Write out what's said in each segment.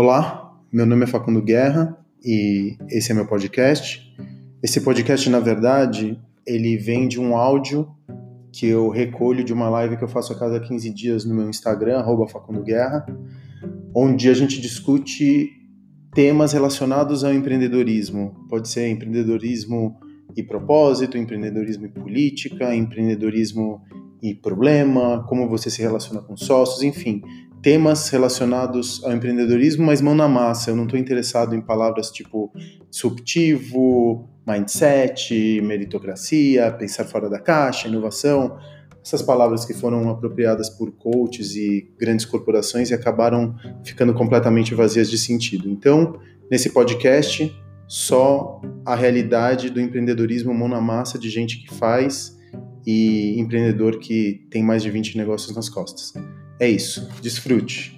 Olá, meu nome é Facundo Guerra e esse é meu podcast. Esse podcast, na verdade, ele vem de um áudio que eu recolho de uma live que eu faço a cada 15 dias no meu Instagram, Facundo Guerra, onde a gente discute temas relacionados ao empreendedorismo. Pode ser empreendedorismo e propósito, empreendedorismo e política, empreendedorismo e problema, como você se relaciona com sócios, enfim, temas relacionados ao empreendedorismo, mas mão na massa. Eu não estou interessado em palavras tipo disruptivo, mindset, meritocracia, pensar fora da caixa, inovação. Essas palavras que foram apropriadas por coaches e grandes corporações e acabaram ficando completamente vazias de sentido. Então, nesse podcast, só a realidade do empreendedorismo mão na massa de gente que faz e empreendedor que tem mais de 20 negócios nas costas. É isso, desfrute.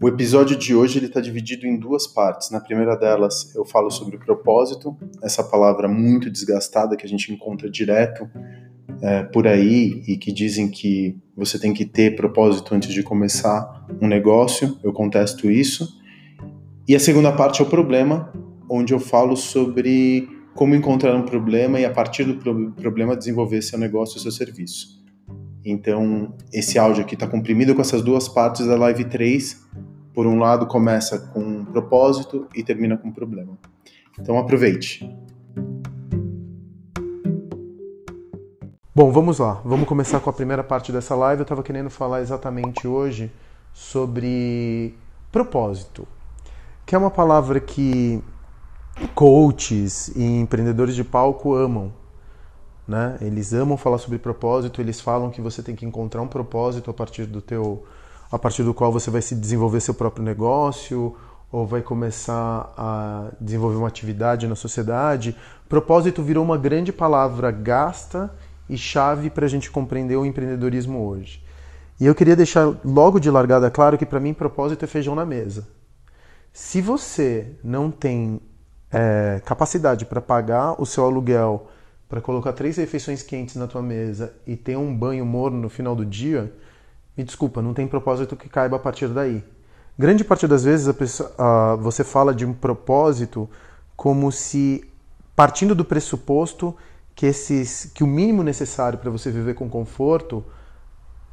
O episódio de hoje está dividido em duas partes. Na primeira delas eu falo sobre propósito, essa palavra muito desgastada que a gente encontra direto é, por aí e que dizem que você tem que ter propósito antes de começar um negócio. Eu contesto isso. E a segunda parte é o problema, onde eu falo sobre como encontrar um problema e a partir do problema desenvolver seu negócio e seu serviço. Então, esse áudio aqui está comprimido com essas duas partes da live 3. Por um lado, começa com um propósito e termina com um problema. Então, aproveite. Bom, vamos lá. Vamos começar com a primeira parte dessa live. Eu estava querendo falar exatamente hoje sobre propósito, que é uma palavra que coaches e empreendedores de palco amam. Né? Eles amam falar sobre propósito, eles falam que você tem que encontrar um propósito a partir do teu a partir do qual você vai se desenvolver seu próprio negócio ou vai começar a desenvolver uma atividade na sociedade. Propósito virou uma grande palavra gasta e chave para a gente compreender o empreendedorismo hoje. E eu queria deixar logo de largada claro que para mim propósito é feijão na mesa. Se você não tem é, capacidade para pagar o seu aluguel, para colocar três refeições quentes na tua mesa e ter um banho morno no final do dia, me desculpa, não tem propósito que caiba a partir daí. Grande parte das vezes pessoa, uh, você fala de um propósito como se partindo do pressuposto que, esses, que o mínimo necessário para você viver com conforto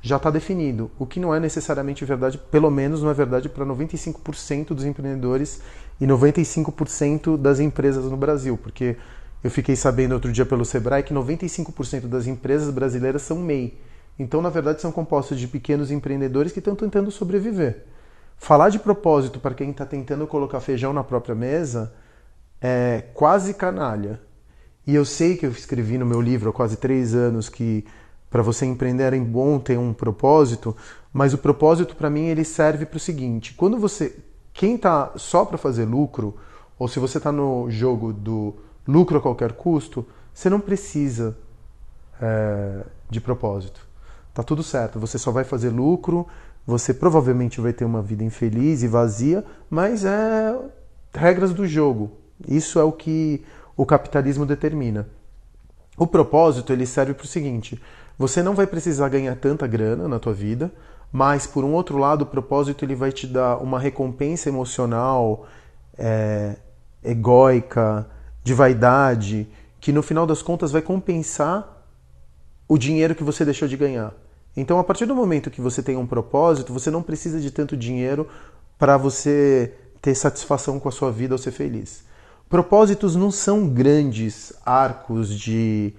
já está definido, o que não é necessariamente verdade, pelo menos não é verdade para 95% dos empreendedores e 95% das empresas no Brasil, porque eu fiquei sabendo outro dia pelo Sebrae que 95% das empresas brasileiras são MEI. Então, na verdade, são compostos de pequenos empreendedores que estão tentando sobreviver. Falar de propósito para quem está tentando colocar feijão na própria mesa é quase canalha. E eu sei que eu escrevi no meu livro há quase três anos que para você empreender é bom ter um propósito, mas o propósito para mim ele serve para o seguinte: quando você, quem está só para fazer lucro, ou se você está no jogo do lucro a qualquer custo, você não precisa é, de propósito. Tá tudo certo, você só vai fazer lucro, você provavelmente vai ter uma vida infeliz e vazia, mas é regras do jogo. Isso é o que o capitalismo determina. O propósito ele serve para o seguinte: você não vai precisar ganhar tanta grana na tua vida, mas por um outro lado o propósito ele vai te dar uma recompensa emocional, é, egóica, de vaidade, que no final das contas vai compensar o dinheiro que você deixou de ganhar. Então, a partir do momento que você tem um propósito, você não precisa de tanto dinheiro para você ter satisfação com a sua vida ou ser feliz. Propósitos não são grandes arcos de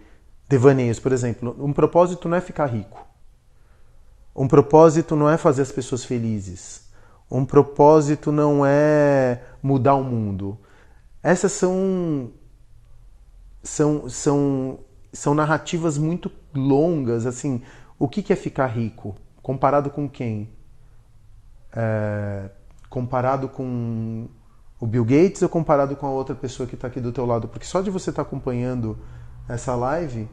devaneios. Por exemplo, um propósito não é ficar rico. Um propósito não é fazer as pessoas felizes. Um propósito não é mudar o mundo. Essas são são são são narrativas muito longas. Assim, o que é ficar rico? Comparado com quem? É, comparado com o Bill Gates ou comparado com a outra pessoa que está aqui do teu lado? Porque só de você estar tá acompanhando essa live,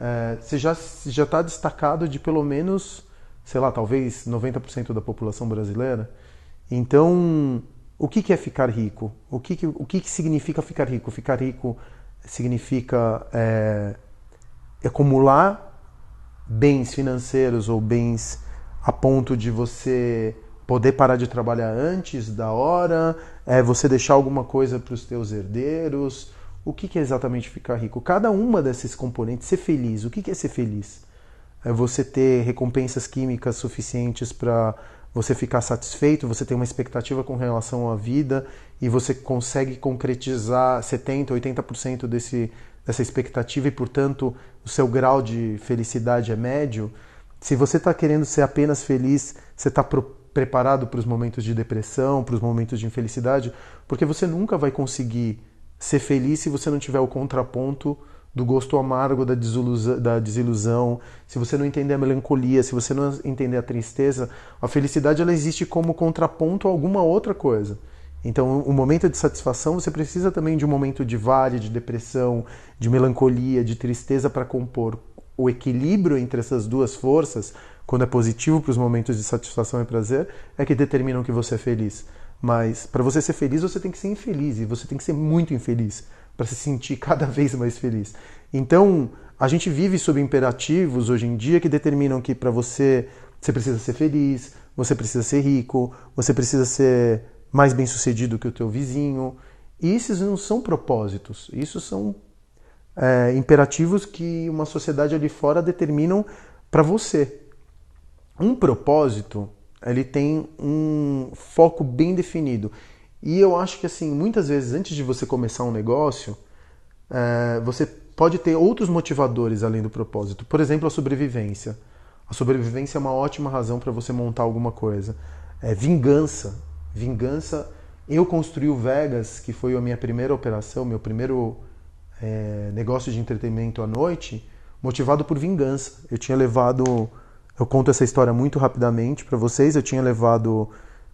é, você já já está destacado de pelo menos, sei lá, talvez 90% da população brasileira. Então, o que, que é ficar rico? O que, que, o que, que significa ficar rico? Ficar rico significa é, acumular bens financeiros ou bens a ponto de você poder parar de trabalhar antes da hora, é você deixar alguma coisa para os teus herdeiros. O que, que é exatamente ficar rico? Cada uma desses componentes, ser feliz. O que, que é ser feliz? É você ter recompensas químicas suficientes para você ficar satisfeito, você tem uma expectativa com relação à vida e você consegue concretizar 70%, 80% desse, dessa expectativa e, portanto, o seu grau de felicidade é médio. Se você está querendo ser apenas feliz, você está preparado para os momentos de depressão, para os momentos de infelicidade, porque você nunca vai conseguir ser feliz se você não tiver o contraponto do gosto amargo da desilusão, da desilusão, se você não entender a melancolia, se você não entender a tristeza, a felicidade ela existe como contraponto a alguma outra coisa. Então, o momento de satisfação, você precisa também de um momento de vale, de depressão, de melancolia, de tristeza para compor. O equilíbrio entre essas duas forças, quando é positivo para os momentos de satisfação e prazer, é que determinam que você é feliz. Mas para você ser feliz, você tem que ser infeliz e você tem que ser muito infeliz para se sentir cada vez mais feliz. Então, a gente vive sob imperativos hoje em dia que determinam que para você você precisa ser feliz, você precisa ser rico, você precisa ser mais bem sucedido que o teu vizinho. E esses não são propósitos, isso são é, imperativos que uma sociedade ali fora determinam para você. Um propósito, ele tem um foco bem definido. E eu acho que assim, muitas vezes antes de você começar um negócio, é, você pode ter outros motivadores além do propósito. Por exemplo, a sobrevivência. A sobrevivência é uma ótima razão para você montar alguma coisa. É vingança. Vingança. Eu construí o Vegas, que foi a minha primeira operação, meu primeiro é, negócio de entretenimento à noite, motivado por vingança. Eu tinha levado. Eu conto essa história muito rapidamente para vocês. Eu tinha levado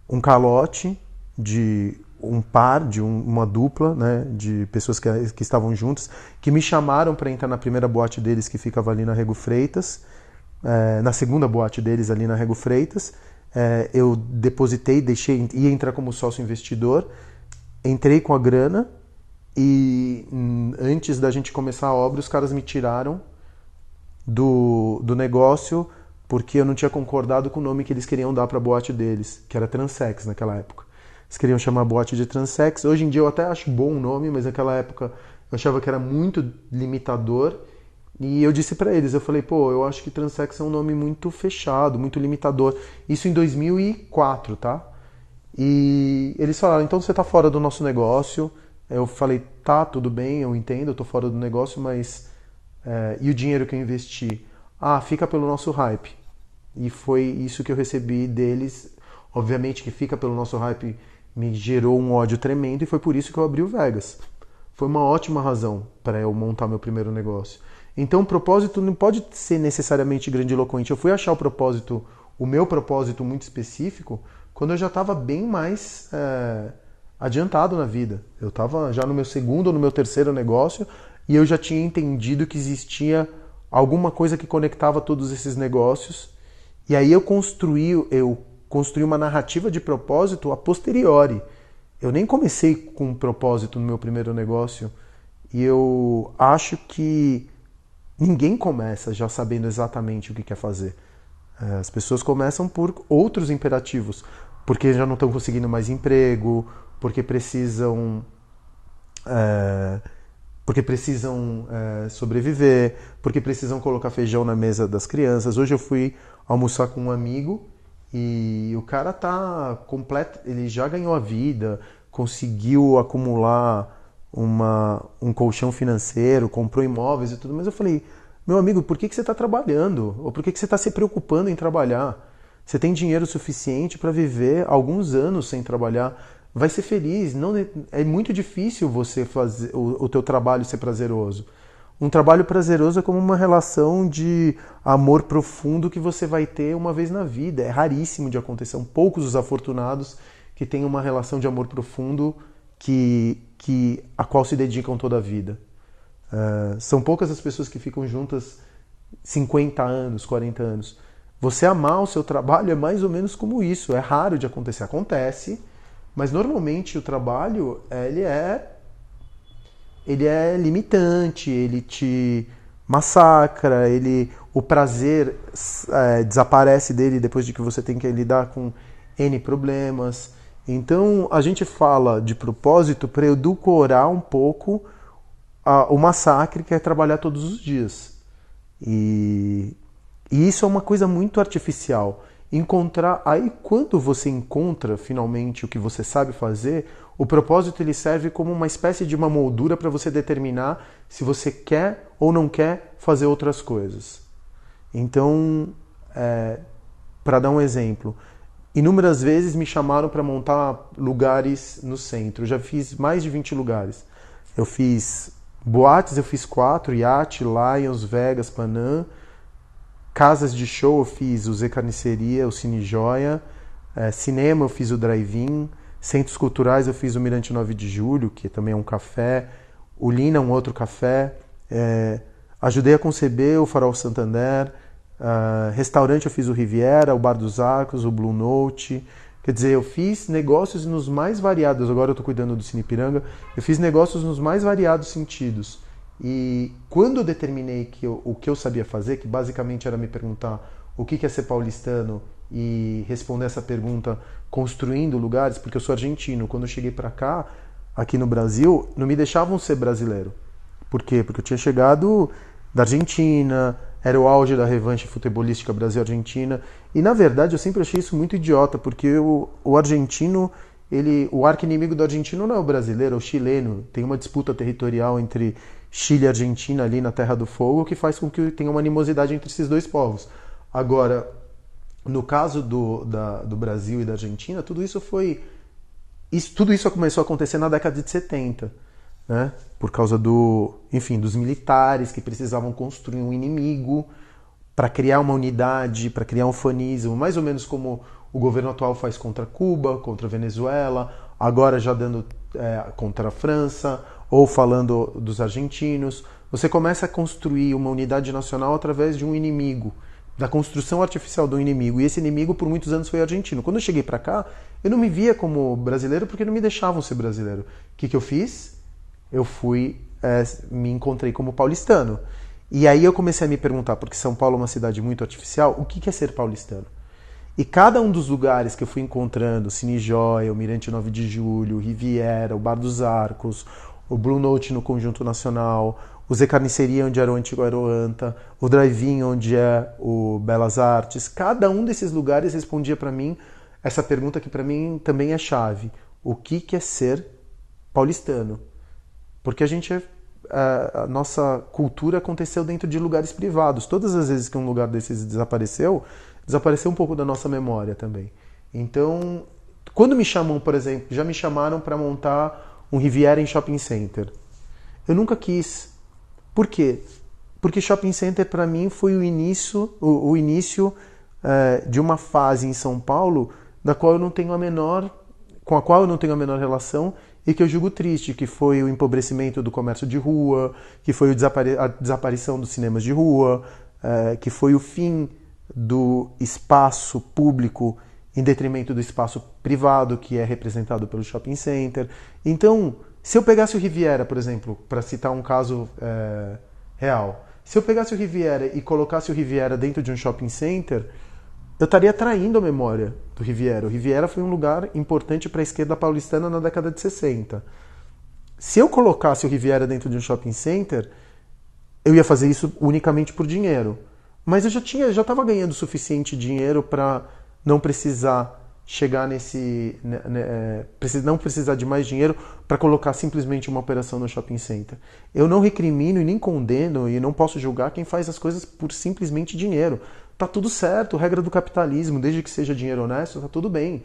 um calote de um par, de um, uma dupla, né, de pessoas que, que estavam juntas, que me chamaram para entrar na primeira boate deles, que ficava ali na Rego Freitas, é, na segunda boate deles ali na Rego Freitas. É, eu depositei, deixei, ia entrar como sócio investidor, entrei com a grana e antes da gente começar a obra, os caras me tiraram do, do negócio porque eu não tinha concordado com o nome que eles queriam dar para a boate deles, que era Transex naquela época. Eles queriam chamar boate de transex. Hoje em dia eu até acho bom o nome, mas naquela época eu achava que era muito limitador. E eu disse para eles, eu falei, pô, eu acho que transex é um nome muito fechado, muito limitador. Isso em 2004, tá? E eles falaram, então você tá fora do nosso negócio. Eu falei, tá, tudo bem, eu entendo, eu tô fora do negócio, mas é, e o dinheiro que eu investi? Ah, fica pelo nosso hype. E foi isso que eu recebi deles. Obviamente que fica pelo nosso hype me gerou um ódio tremendo e foi por isso que eu abri o Vegas. Foi uma ótima razão para eu montar meu primeiro negócio. Então, o propósito não pode ser necessariamente grandiloquente. Eu fui achar o propósito, o meu propósito muito específico, quando eu já estava bem mais é, adiantado na vida. Eu estava já no meu segundo ou no meu terceiro negócio e eu já tinha entendido que existia alguma coisa que conectava todos esses negócios. E aí eu construí, eu construir uma narrativa de propósito a posteriori. Eu nem comecei com um propósito no meu primeiro negócio e eu acho que ninguém começa já sabendo exatamente o que quer fazer. É, as pessoas começam por outros imperativos, porque já não estão conseguindo mais emprego, porque precisam. É, porque precisam é, sobreviver, porque precisam colocar feijão na mesa das crianças. Hoje eu fui almoçar com um amigo e o cara tá completo, ele já ganhou a vida, conseguiu acumular uma, um colchão financeiro, comprou imóveis e tudo, mas eu falei, meu amigo, por que, que você está trabalhando? Ou por que, que você está se preocupando em trabalhar? Você tem dinheiro suficiente para viver alguns anos sem trabalhar, vai ser feliz. Não é muito difícil você fazer o, o teu trabalho ser prazeroso. Um trabalho prazeroso é como uma relação de amor profundo que você vai ter uma vez na vida. É raríssimo de acontecer. São poucos os afortunados que têm uma relação de amor profundo que, que a qual se dedicam toda a vida. Uh, são poucas as pessoas que ficam juntas 50 anos, 40 anos. Você amar o seu trabalho é mais ou menos como isso. É raro de acontecer. Acontece, mas normalmente o trabalho ele é ele é limitante, ele te massacra, ele o prazer é, desaparece dele depois de que você tem que lidar com N problemas. Então a gente fala de propósito para edulcorar um pouco a, o massacre que é trabalhar todos os dias. E, e isso é uma coisa muito artificial. Encontrar aí quando você encontra finalmente o que você sabe fazer, o propósito ele serve como uma espécie de uma moldura para você determinar se você quer ou não quer fazer outras coisas. Então, é, para dar um exemplo, inúmeras vezes me chamaram para montar lugares no centro. Eu já fiz mais de 20 lugares. Eu fiz boates, eu fiz quatro, Yacht, Lions, Vegas, Panam. Casas de show eu fiz o Zé Carniceria, o Cine Joia. É, cinema eu fiz o Drive-In. Centros culturais eu fiz o Mirante 9 de Julho, que também é um café. O Lina, um outro café. É, ajudei a conceber o Farol Santander. Uh, restaurante eu fiz o Riviera, o Bar dos Arcos, o Blue Note. Quer dizer, eu fiz negócios nos mais variados. Agora eu estou cuidando do Cine Piranga. Eu fiz negócios nos mais variados sentidos. E quando eu determinei que eu, o que eu sabia fazer, que basicamente era me perguntar o que é ser paulistano e responder essa pergunta construindo lugares, porque eu sou argentino. Quando eu cheguei para cá, aqui no Brasil, não me deixavam ser brasileiro. Por quê? Porque eu tinha chegado da Argentina, era o auge da revanche futebolística Brasil-Argentina. E na verdade eu sempre achei isso muito idiota, porque o, o argentino, ele, o arqui-inimigo do argentino não é o brasileiro, é o chileno. Tem uma disputa territorial entre Chile e Argentina ali na Terra do Fogo que faz com que tenha uma animosidade entre esses dois povos. Agora, no caso do, da, do Brasil e da Argentina, tudo isso foi. Isso, tudo isso começou a acontecer na década de 70 né? por causa do, enfim, dos militares que precisavam construir um inimigo para criar uma unidade, para criar um fanismo, mais ou menos como o governo atual faz contra Cuba, contra Venezuela, agora já dando é, contra a França, ou falando dos argentinos. Você começa a construir uma unidade nacional através de um inimigo, da construção artificial do inimigo. E esse inimigo por muitos anos foi argentino. Quando eu cheguei para cá, eu não me via como brasileiro porque não me deixavam ser brasileiro. O que, que eu fiz? eu fui, é, me encontrei como paulistano. E aí eu comecei a me perguntar, porque São Paulo é uma cidade muito artificial, o que é ser paulistano? E cada um dos lugares que eu fui encontrando, Cine Joia, o Mirante 9 de Julho, Riviera, o Bar dos Arcos, o Blue Note no Conjunto Nacional, o Zé Carniceria, onde era o antigo Aeroanta, o Drive-In, onde é o Belas Artes, cada um desses lugares respondia para mim essa pergunta que para mim também é chave. O que é ser paulistano? Porque a gente é, a, a, nossa cultura aconteceu dentro de lugares privados. Todas as vezes que um lugar desses desapareceu, desapareceu um pouco da nossa memória também. Então, quando me chamam, por exemplo, já me chamaram para montar um Riviera em shopping center. Eu nunca quis. Por quê? Porque shopping center para mim foi o início, o, o início é, de uma fase em São Paulo da qual eu não tenho a menor, com a qual eu não tenho a menor relação e que eu julgo triste, que foi o empobrecimento do comércio de rua, que foi a desaparição dos cinemas de rua, é, que foi o fim do espaço público em detrimento do espaço privado, que é representado pelo shopping center. Então, se eu pegasse o Riviera, por exemplo, para citar um caso é, real, se eu pegasse o Riviera e colocasse o Riviera dentro de um shopping center, eu estaria traindo a memória do Riviera. O Riviera foi um lugar importante para a esquerda paulistana na década de 60. Se eu colocasse o Riviera dentro de um shopping center, eu ia fazer isso unicamente por dinheiro. Mas eu já tinha, já estava ganhando suficiente dinheiro para não precisar chegar nesse, né, né, é, não precisar de mais dinheiro para colocar simplesmente uma operação no shopping center. Eu não recrimino e nem condeno e não posso julgar quem faz as coisas por simplesmente dinheiro tá tudo certo, regra do capitalismo, desde que seja dinheiro honesto, tá tudo bem.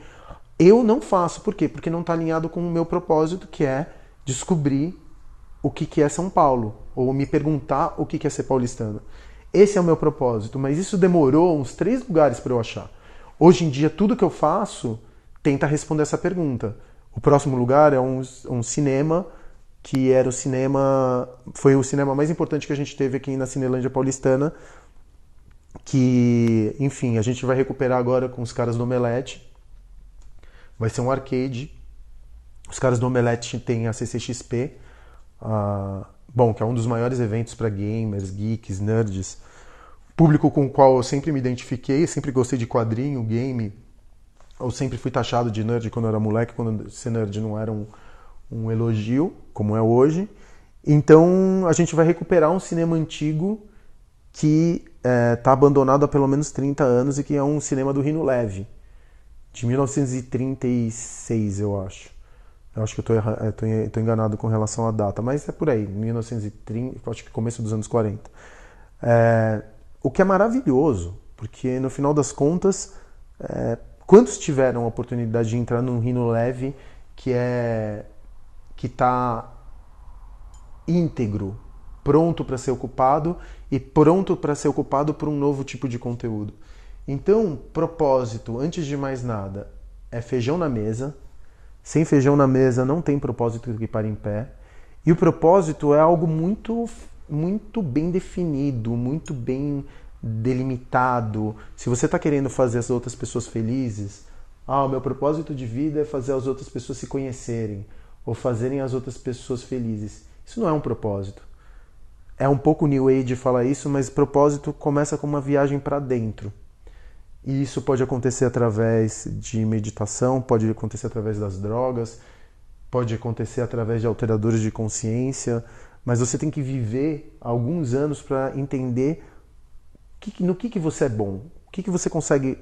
Eu não faço, por quê? Porque não está alinhado com o meu propósito, que é descobrir o que, que é São Paulo, ou me perguntar o que, que é ser paulistano. Esse é o meu propósito, mas isso demorou uns três lugares para eu achar. Hoje em dia, tudo que eu faço tenta responder essa pergunta. O próximo lugar é um, um cinema que era o cinema, foi o cinema mais importante que a gente teve aqui na Cinelândia Paulistana, que, enfim, a gente vai recuperar agora com os caras do Omelete. Vai ser um arcade. Os caras do Omelete têm a CCXP. Uh, bom, que é um dos maiores eventos para gamers, geeks, nerds, público com o qual eu sempre me identifiquei, sempre gostei de quadrinho, game. Eu sempre fui taxado de nerd quando eu era moleque, quando ser nerd não era um, um elogio, como é hoje. Então a gente vai recuperar um cinema antigo que está é, tá abandonado há pelo menos 30 anos e que é um cinema do Rino Leve, de 1936, eu acho. Eu acho que eu estou enganado com relação à data, mas é por aí, 1930, acho que começo dos anos 40. É, o que é maravilhoso, porque no final das contas, é, quantos tiveram a oportunidade de entrar num Rino Leve que é que está íntegro, pronto para ser ocupado e pronto para ser ocupado por um novo tipo de conteúdo. Então, propósito, antes de mais nada, é feijão na mesa. Sem feijão na mesa não tem propósito que pare em pé. E o propósito é algo muito muito bem definido, muito bem delimitado. Se você está querendo fazer as outras pessoas felizes, ah, o meu propósito de vida é fazer as outras pessoas se conhecerem ou fazerem as outras pessoas felizes. Isso não é um propósito. É um pouco New Age falar isso, mas propósito começa com uma viagem para dentro. E isso pode acontecer através de meditação, pode acontecer através das drogas, pode acontecer através de alteradores de consciência, mas você tem que viver alguns anos para entender no que, que você é bom, o que, que você consegue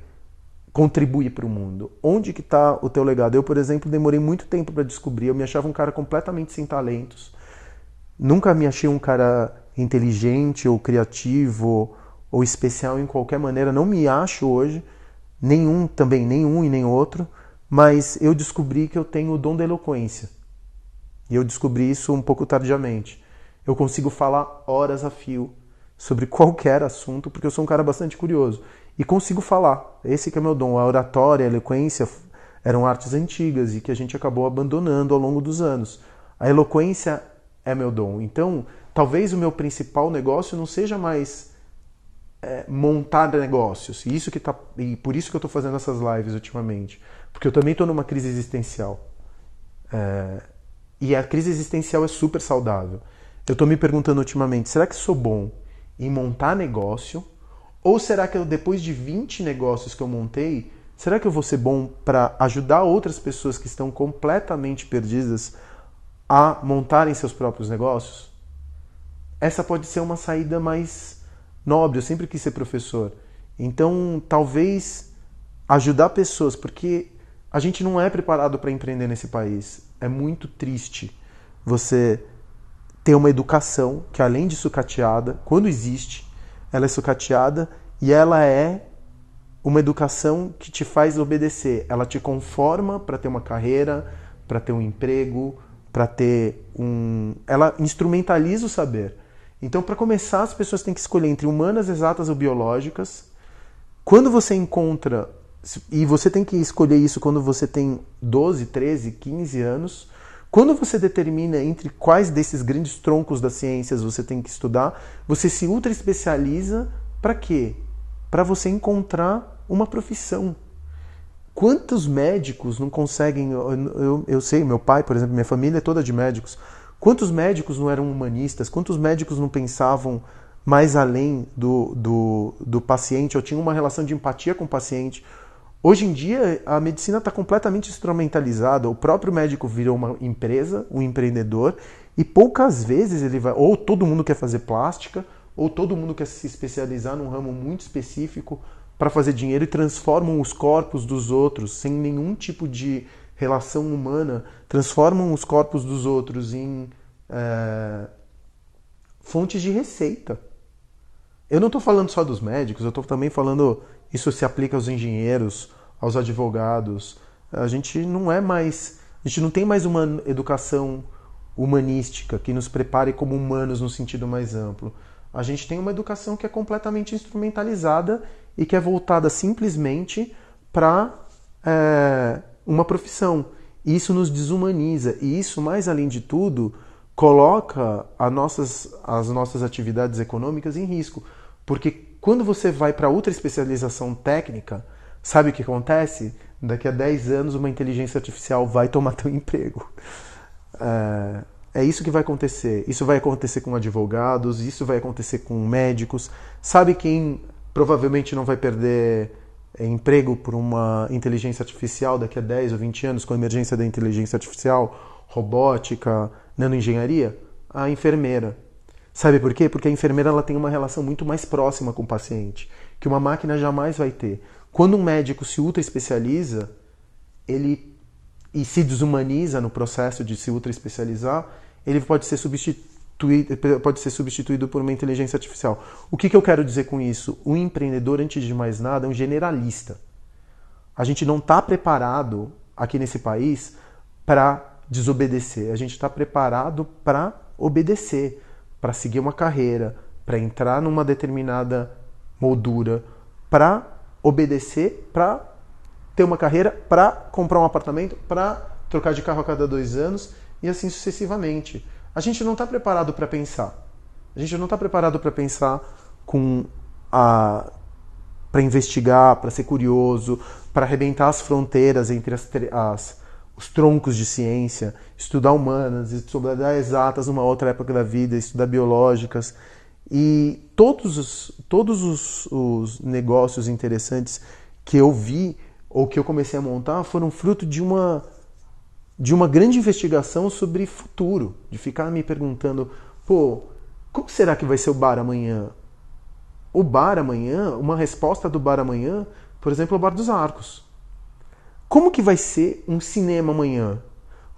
contribuir para o mundo, onde que está o teu legado. Eu, por exemplo, demorei muito tempo para descobrir, eu me achava um cara completamente sem talentos, nunca me achei um cara inteligente ou criativo ou especial em qualquer maneira. Não me acho hoje, nenhum também, nenhum e nem outro, mas eu descobri que eu tenho o dom da eloquência. E eu descobri isso um pouco tardiamente. Eu consigo falar horas a fio sobre qualquer assunto, porque eu sou um cara bastante curioso. E consigo falar. Esse que é meu dom. A oratória, a eloquência eram artes antigas e que a gente acabou abandonando ao longo dos anos. A eloquência é meu dom. Então, talvez o meu principal negócio não seja mais é, montar negócios. E, isso que tá, e por isso que eu estou fazendo essas lives ultimamente. Porque eu também estou numa crise existencial. É, e a crise existencial é super saudável. Eu estou me perguntando ultimamente: será que sou bom em montar negócio? Ou será que eu, depois de 20 negócios que eu montei, será que eu vou ser bom para ajudar outras pessoas que estão completamente perdidas a montarem seus próprios negócios? essa pode ser uma saída mais nobre. Eu sempre quis ser professor. Então, talvez ajudar pessoas, porque a gente não é preparado para empreender nesse país. É muito triste você ter uma educação que, além de sucateada, quando existe, ela é sucateada e ela é uma educação que te faz obedecer. Ela te conforma para ter uma carreira, para ter um emprego, para ter um. Ela instrumentaliza o saber. Então, para começar, as pessoas têm que escolher entre humanas, exatas ou biológicas. Quando você encontra, e você tem que escolher isso quando você tem 12, 13, 15 anos, quando você determina entre quais desses grandes troncos das ciências você tem que estudar, você se ultra especializa para quê? Para você encontrar uma profissão. Quantos médicos não conseguem? Eu, eu, sei, meu pai, por exemplo, minha família é toda de médicos. Quantos médicos não eram humanistas? Quantos médicos não pensavam mais além do, do, do paciente ou tinham uma relação de empatia com o paciente? Hoje em dia, a medicina está completamente instrumentalizada. O próprio médico virou uma empresa, um empreendedor, e poucas vezes ele vai. Ou todo mundo quer fazer plástica, ou todo mundo quer se especializar num ramo muito específico para fazer dinheiro e transformam os corpos dos outros sem nenhum tipo de relação humana, transformam os corpos dos outros em é, fontes de receita. Eu não estou falando só dos médicos, eu estou também falando. Isso se aplica aos engenheiros, aos advogados. A gente não é mais. A gente não tem mais uma educação humanística que nos prepare como humanos no sentido mais amplo. A gente tem uma educação que é completamente instrumentalizada e que é voltada simplesmente para é, uma profissão. Isso nos desumaniza e isso, mais além de tudo, coloca as nossas, as nossas atividades econômicas em risco. Porque quando você vai para outra especialização técnica, sabe o que acontece? Daqui a 10 anos uma inteligência artificial vai tomar teu emprego. É, é isso que vai acontecer. Isso vai acontecer com advogados, isso vai acontecer com médicos. Sabe quem provavelmente não vai perder é, emprego por uma inteligência artificial daqui a 10 ou 20 anos, com a emergência da inteligência artificial, robótica, nanoengenharia? A enfermeira. Sabe por quê? Porque a enfermeira ela tem uma relação muito mais próxima com o paciente, que uma máquina jamais vai ter. Quando um médico se ultra especializa, ele e se desumaniza no processo de se ultra especializar, ele pode ser substituído, pode ser substituído por uma inteligência artificial. O que, que eu quero dizer com isso? O empreendedor, antes de mais nada, é um generalista. A gente não está preparado aqui nesse país para desobedecer. A gente está preparado para obedecer, para seguir uma carreira, para entrar numa determinada moldura, para obedecer, para ter uma carreira, para comprar um apartamento, para trocar de carro a cada dois anos e assim sucessivamente. A gente não está preparado para pensar. A gente não está preparado para pensar com a para investigar, para ser curioso, para arrebentar as fronteiras entre as, as, os troncos de ciência, estudar humanas, estudar exatas numa outra época da vida, estudar biológicas. E todos os, todos os, os negócios interessantes que eu vi ou que eu comecei a montar foram fruto de uma de uma grande investigação sobre futuro, de ficar me perguntando, pô, como será que vai ser o bar amanhã? O bar amanhã, uma resposta do bar amanhã, por exemplo, o Bar dos Arcos. Como que vai ser um cinema amanhã?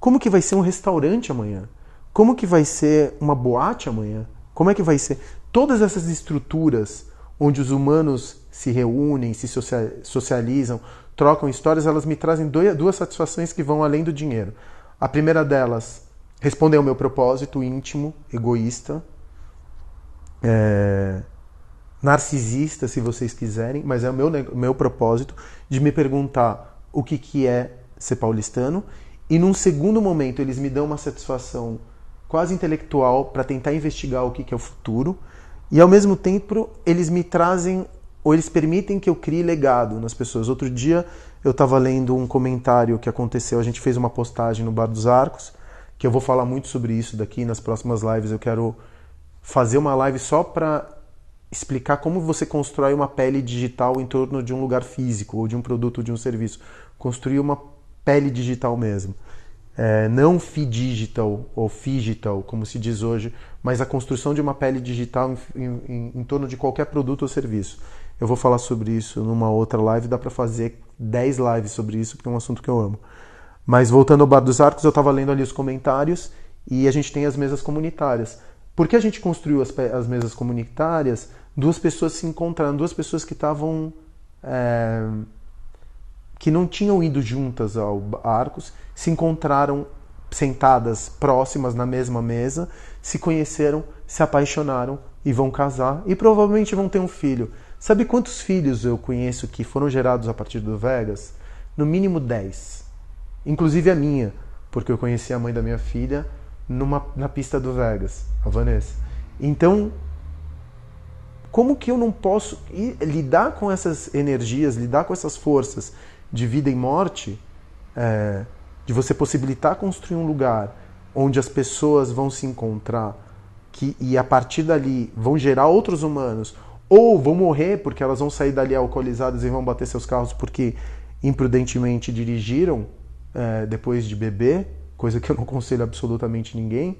Como que vai ser um restaurante amanhã? Como que vai ser uma boate amanhã? Como é que vai ser? Todas essas estruturas onde os humanos se reúnem, se socializam, trocam histórias, elas me trazem duas satisfações que vão além do dinheiro. A primeira delas, responder ao meu propósito íntimo, egoísta, é, narcisista, se vocês quiserem, mas é o meu, meu propósito de me perguntar o que, que é ser paulistano. E num segundo momento, eles me dão uma satisfação quase intelectual para tentar investigar o que, que é o futuro. E ao mesmo tempo, eles me trazem ou eles permitem que eu crie legado nas pessoas. Outro dia eu estava lendo um comentário que aconteceu, a gente fez uma postagem no Bar dos Arcos, que eu vou falar muito sobre isso daqui nas próximas lives. Eu quero fazer uma live só para explicar como você constrói uma pele digital em torno de um lugar físico ou de um produto ou de um serviço. Construir uma pele digital mesmo. É, não digital ou digital, como se diz hoje, mas a construção de uma pele digital em, em, em torno de qualquer produto ou serviço. Eu vou falar sobre isso numa outra live, dá para fazer 10 lives sobre isso, porque é um assunto que eu amo. Mas voltando ao Bar dos Arcos, eu estava lendo ali os comentários e a gente tem as mesas comunitárias. Por que a gente construiu as, as mesas comunitárias? Duas pessoas se encontraram, duas pessoas que estavam. É, que não tinham ido juntas ao Arcos, se encontraram sentadas próximas na mesma mesa, se conheceram, se apaixonaram e vão casar e provavelmente vão ter um filho. Sabe quantos filhos eu conheço que foram gerados a partir do Vegas? No mínimo 10. Inclusive a minha, porque eu conheci a mãe da minha filha numa, na pista do Vegas, a Vanessa. Então, como que eu não posso ir, lidar com essas energias, lidar com essas forças de vida e morte, é, de você possibilitar construir um lugar onde as pessoas vão se encontrar que, e a partir dali vão gerar outros humanos, ou vão morrer porque elas vão sair dali alcoolizadas e vão bater seus carros porque imprudentemente dirigiram é, depois de beber, coisa que eu não aconselho absolutamente ninguém.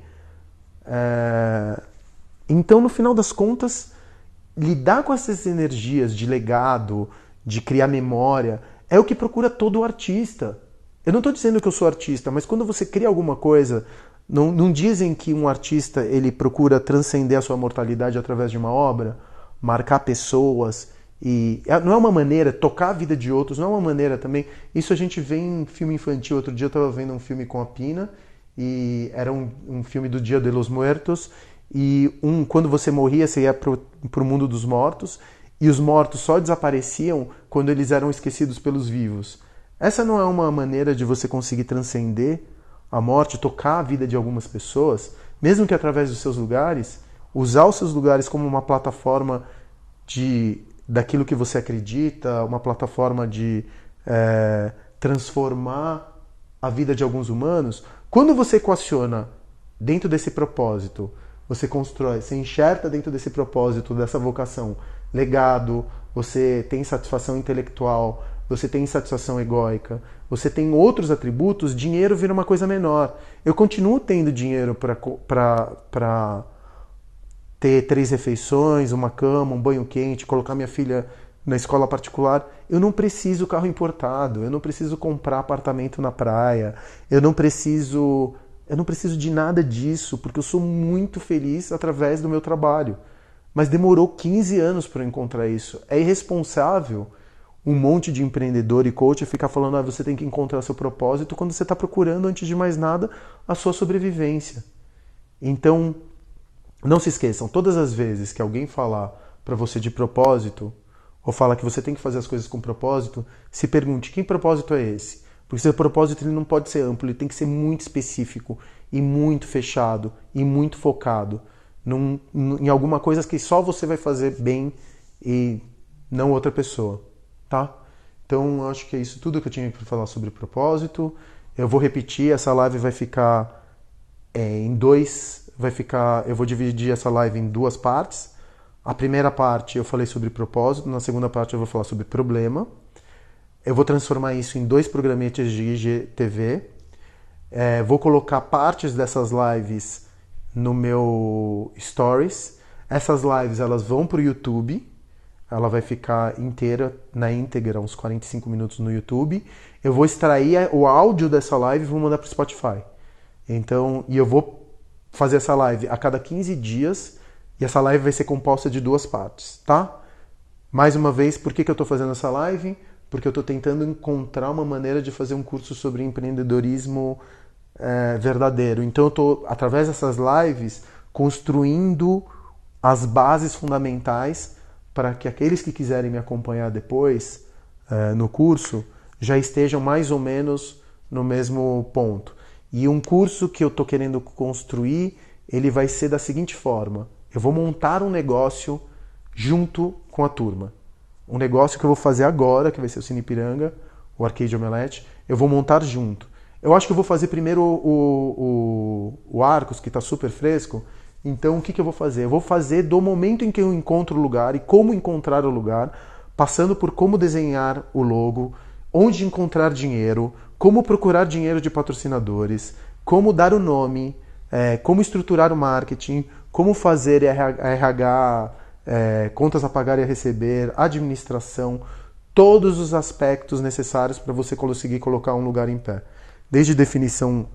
É, então, no final das contas, lidar com essas energias de legado, de criar memória, é o que procura todo artista. Eu não estou dizendo que eu sou artista, mas quando você cria alguma coisa, não, não dizem que um artista ele procura transcender a sua mortalidade através de uma obra? marcar pessoas e é, não é uma maneira tocar a vida de outros, não é uma maneira também. Isso a gente vê em filme infantil. Outro dia eu estava vendo um filme com a Pina e era um, um filme do Dia de los Muertos e um quando você morria você ia para o mundo dos mortos e os mortos só desapareciam quando eles eram esquecidos pelos vivos. Essa não é uma maneira de você conseguir transcender a morte, tocar a vida de algumas pessoas, mesmo que através dos seus lugares, usar os seus lugares como uma plataforma de daquilo que você acredita, uma plataforma de é, transformar a vida de alguns humanos. Quando você equaciona dentro desse propósito, você constrói, você enxerta dentro desse propósito, dessa vocação, legado, você tem satisfação intelectual, você tem satisfação egóica, você tem outros atributos, dinheiro vira uma coisa menor. Eu continuo tendo dinheiro para ter três refeições, uma cama, um banho quente, colocar minha filha na escola particular. Eu não preciso carro importado, eu não preciso comprar apartamento na praia, eu não preciso eu não preciso de nada disso, porque eu sou muito feliz através do meu trabalho. Mas demorou 15 anos para eu encontrar isso. É irresponsável um monte de empreendedor e coach ficar falando: ah, você tem que encontrar seu propósito quando você está procurando, antes de mais nada, a sua sobrevivência. Então, não se esqueçam, todas as vezes que alguém falar para você de propósito, ou fala que você tem que fazer as coisas com propósito, se pergunte: que propósito é esse? Porque seu propósito ele não pode ser amplo, ele tem que ser muito específico e muito fechado e muito focado num, em alguma coisa que só você vai fazer bem e não outra pessoa, tá? Então, acho que é isso tudo que eu tinha para falar sobre propósito. Eu vou repetir, essa live vai ficar é, em dois, vai ficar, eu vou dividir essa live em duas partes. A primeira parte eu falei sobre propósito, na segunda parte eu vou falar sobre problema. Eu vou transformar isso em dois programetes de IGTV. É, vou colocar partes dessas lives no meu Stories. Essas lives elas vão para o YouTube. Ela vai ficar inteira, na íntegra, uns 45 minutos no YouTube. Eu vou extrair o áudio dessa live e vou mandar para o Spotify. Então, e eu vou fazer essa live a cada 15 dias. E essa live vai ser composta de duas partes, tá? Mais uma vez, por que, que eu estou fazendo essa live? porque eu estou tentando encontrar uma maneira de fazer um curso sobre empreendedorismo é, verdadeiro. Então eu estou, através dessas lives, construindo as bases fundamentais para que aqueles que quiserem me acompanhar depois é, no curso já estejam mais ou menos no mesmo ponto. E um curso que eu estou querendo construir, ele vai ser da seguinte forma: eu vou montar um negócio junto com a turma um negócio que eu vou fazer agora, que vai ser o Cine Piranga, o Arcade Omelette, eu vou montar junto. Eu acho que eu vou fazer primeiro o, o, o Arcos, que está super fresco. Então, o que, que eu vou fazer? Eu vou fazer do momento em que eu encontro o lugar e como encontrar o lugar, passando por como desenhar o logo, onde encontrar dinheiro, como procurar dinheiro de patrocinadores, como dar o nome, é, como estruturar o marketing, como fazer RH é, contas a pagar e a receber, administração, todos os aspectos necessários para você conseguir colocar um lugar em pé. Desde definição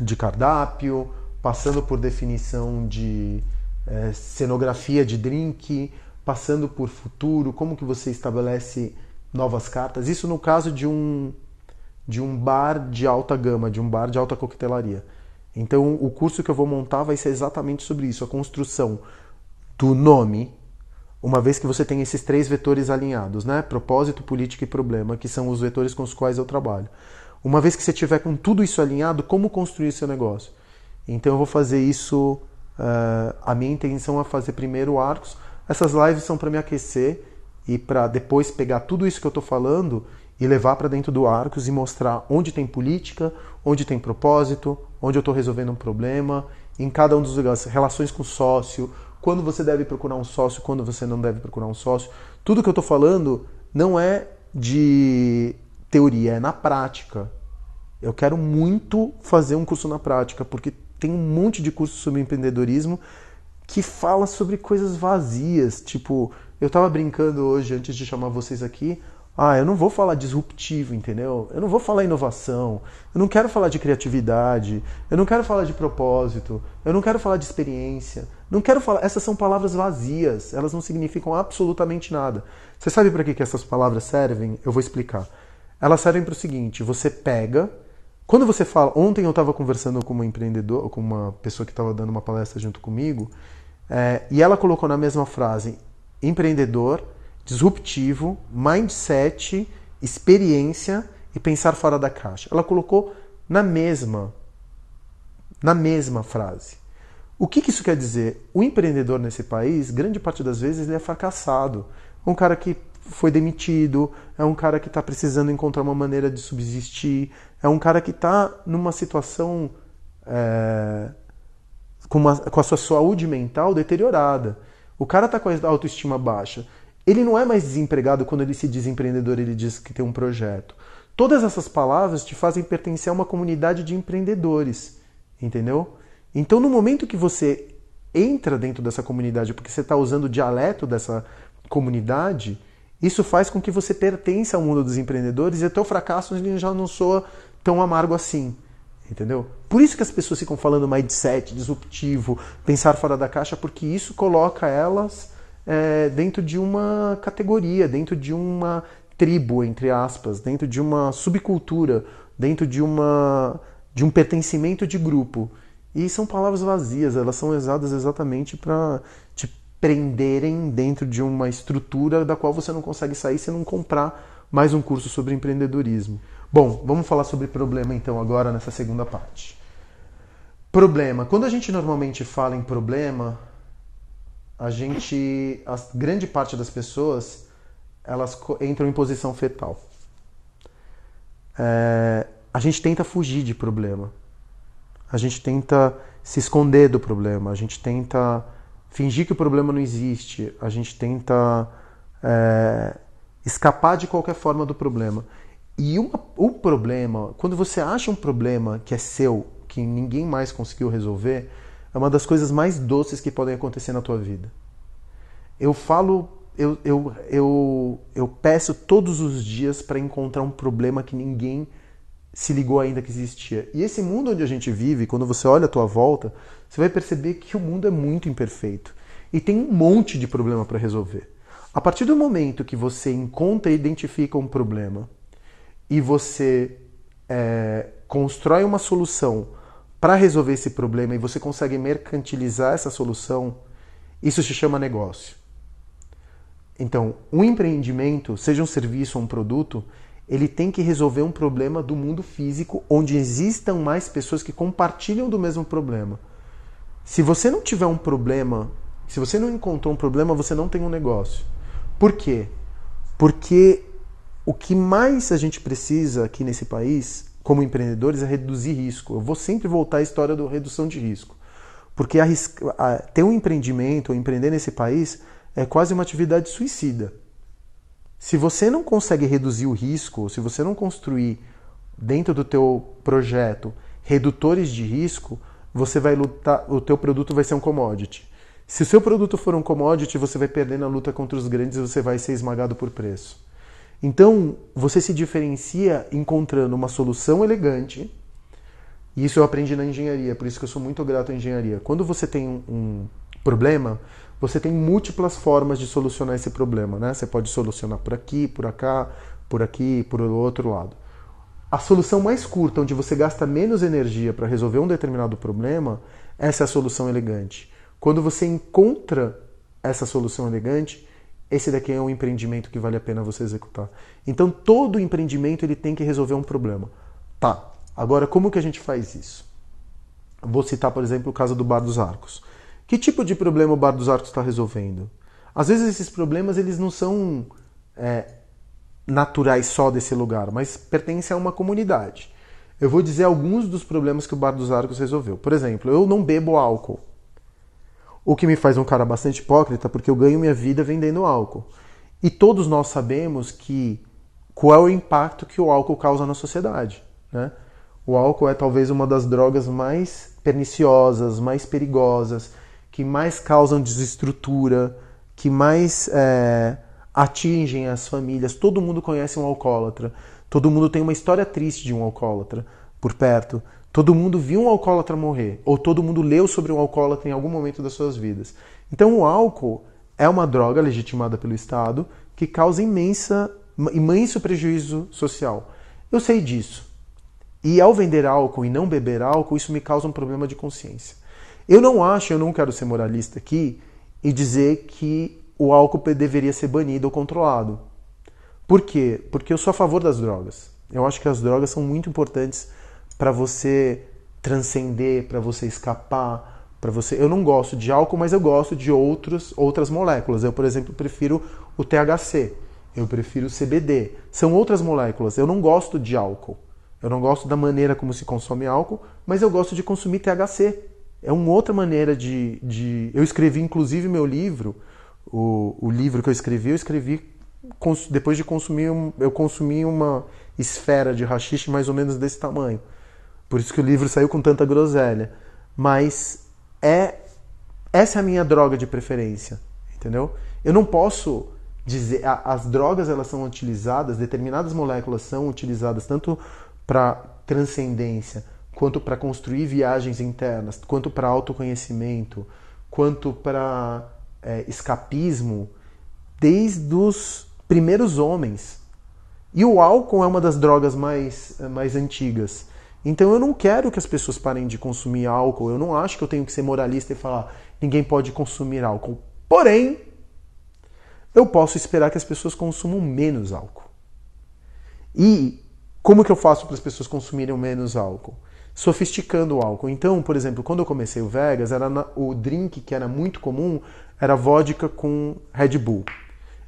de cardápio, passando por definição de é, cenografia de drink, passando por futuro, como que você estabelece novas cartas. Isso no caso de um de um bar de alta gama, de um bar de alta coquetelaria. Então, o curso que eu vou montar vai ser exatamente sobre isso, a construção do nome, uma vez que você tem esses três vetores alinhados, né? Propósito, política e problema, que são os vetores com os quais eu trabalho. Uma vez que você tiver com tudo isso alinhado, como construir seu negócio? Então eu vou fazer isso. Uh, a minha intenção é fazer primeiro arcos. Essas lives são para me aquecer e para depois pegar tudo isso que eu estou falando e levar para dentro do Arcos e mostrar onde tem política, onde tem propósito, onde eu estou resolvendo um problema, em cada um dos lugares, relações com sócio, quando você deve procurar um sócio, quando você não deve procurar um sócio. Tudo que eu estou falando não é de teoria, é na prática. Eu quero muito fazer um curso na prática, porque tem um monte de curso sobre empreendedorismo que fala sobre coisas vazias. Tipo, eu estava brincando hoje, antes de chamar vocês aqui, ah, eu não vou falar disruptivo, entendeu? Eu não vou falar inovação, eu não quero falar de criatividade, eu não quero falar de propósito, eu não quero falar de experiência, não quero falar. Essas são palavras vazias, elas não significam absolutamente nada. Você sabe para que, que essas palavras servem? Eu vou explicar. Elas servem para o seguinte: você pega. Quando você fala. Ontem eu estava conversando com uma empreendedor, com uma pessoa que estava dando uma palestra junto comigo, é, e ela colocou na mesma frase empreendedor disruptivo, mindset, experiência e pensar fora da caixa. Ela colocou na mesma na mesma frase. O que, que isso quer dizer? O empreendedor nesse país, grande parte das vezes, ele é fracassado. Um cara que foi demitido, é um cara que está precisando encontrar uma maneira de subsistir, é um cara que está numa situação é, com, uma, com a sua saúde mental deteriorada. O cara está com a autoestima baixa. Ele não é mais desempregado quando ele se diz empreendedor, ele diz que tem um projeto. Todas essas palavras te fazem pertencer a uma comunidade de empreendedores, entendeu? Então, no momento que você entra dentro dessa comunidade, porque você está usando o dialeto dessa comunidade, isso faz com que você pertença ao mundo dos empreendedores e até o fracasso ele já não soa tão amargo assim. Entendeu? Por isso que as pessoas ficam falando mindset, disruptivo, pensar fora da caixa, porque isso coloca elas é, dentro de uma categoria, dentro de uma tribo, entre aspas, dentro de uma subcultura, dentro de, uma, de um pertencimento de grupo. E são palavras vazias, elas são usadas exatamente para te prenderem dentro de uma estrutura da qual você não consegue sair se não comprar mais um curso sobre empreendedorismo. Bom, vamos falar sobre problema então agora nessa segunda parte. Problema. Quando a gente normalmente fala em problema, a gente, a grande parte das pessoas, elas entram em posição fetal. É, a gente tenta fugir de problema a gente tenta se esconder do problema, a gente tenta fingir que o problema não existe, a gente tenta é, escapar de qualquer forma do problema. E uma, o problema, quando você acha um problema que é seu, que ninguém mais conseguiu resolver, é uma das coisas mais doces que podem acontecer na tua vida. Eu falo, eu, eu, eu, eu peço todos os dias para encontrar um problema que ninguém se ligou ainda que existia. E esse mundo onde a gente vive, quando você olha à tua volta, você vai perceber que o mundo é muito imperfeito e tem um monte de problema para resolver. A partir do momento que você encontra e identifica um problema e você é, constrói uma solução para resolver esse problema e você consegue mercantilizar essa solução, isso se chama negócio. Então, um empreendimento, seja um serviço ou um produto, ele tem que resolver um problema do mundo físico onde existam mais pessoas que compartilham do mesmo problema. Se você não tiver um problema, se você não encontrou um problema, você não tem um negócio. Por quê? Porque o que mais a gente precisa aqui nesse país, como empreendedores, é reduzir risco. Eu vou sempre voltar à história da redução de risco. Porque ter um empreendimento ou empreender nesse país é quase uma atividade suicida. Se você não consegue reduzir o risco, se você não construir dentro do teu projeto redutores de risco, você vai lutar, o teu produto vai ser um commodity. Se o seu produto for um commodity, você vai perder na luta contra os grandes e você vai ser esmagado por preço. Então, você se diferencia encontrando uma solução elegante. E isso eu aprendi na engenharia, por isso que eu sou muito grato à engenharia. Quando você tem um, um problema, você tem múltiplas formas de solucionar esse problema, né? Você pode solucionar por aqui, por cá, por aqui, por outro lado. A solução mais curta, onde você gasta menos energia para resolver um determinado problema, essa é a solução elegante. Quando você encontra essa solução elegante, esse daqui é um empreendimento que vale a pena você executar. Então todo empreendimento ele tem que resolver um problema. Tá. Agora como que a gente faz isso? Vou citar, por exemplo, o caso do Bar dos Arcos. Que tipo de problema o Bar dos Arcos está resolvendo? Às vezes esses problemas eles não são é, naturais só desse lugar, mas pertencem a uma comunidade. Eu vou dizer alguns dos problemas que o Bar dos Arcos resolveu. Por exemplo, eu não bebo álcool. O que me faz um cara bastante hipócrita, porque eu ganho minha vida vendendo álcool. E todos nós sabemos que qual é o impacto que o álcool causa na sociedade. Né? O álcool é talvez uma das drogas mais perniciosas, mais perigosas, que mais causam desestrutura, que mais é, atingem as famílias. Todo mundo conhece um alcoólatra. Todo mundo tem uma história triste de um alcoólatra por perto. Todo mundo viu um alcoólatra morrer, ou todo mundo leu sobre um alcoólatra em algum momento das suas vidas. Então, o álcool é uma droga legitimada pelo Estado que causa imensa, imenso prejuízo social. Eu sei disso. E ao vender álcool e não beber álcool, isso me causa um problema de consciência. Eu não acho, eu não quero ser moralista aqui e dizer que o álcool deveria ser banido ou controlado. Por quê? Porque eu sou a favor das drogas. Eu acho que as drogas são muito importantes para você transcender, para você escapar, para você. Eu não gosto de álcool, mas eu gosto de outros, outras moléculas. Eu, por exemplo, prefiro o THC. Eu prefiro o CBD. São outras moléculas. Eu não gosto de álcool. Eu não gosto da maneira como se consome álcool, mas eu gosto de consumir THC. É uma outra maneira de. de... Eu escrevi, inclusive, meu livro, o, o livro que eu escrevi, eu escrevi depois de consumir. Eu consumi uma esfera de rachixe mais ou menos desse tamanho. Por isso que o livro saiu com tanta groselha. Mas é essa é a minha droga de preferência, entendeu? Eu não posso dizer as drogas elas são utilizadas, determinadas moléculas são utilizadas tanto para transcendência, quanto para construir viagens internas, quanto para autoconhecimento, quanto para é, escapismo, desde os primeiros homens. E o álcool é uma das drogas mais, mais antigas. Então eu não quero que as pessoas parem de consumir álcool. Eu não acho que eu tenho que ser moralista e falar ninguém pode consumir álcool. Porém, eu posso esperar que as pessoas consumam menos álcool. E como que eu faço para as pessoas consumirem menos álcool? Sofisticando o álcool. Então, por exemplo, quando eu comecei o Vegas, era o drink que era muito comum era vodka com Red Bull.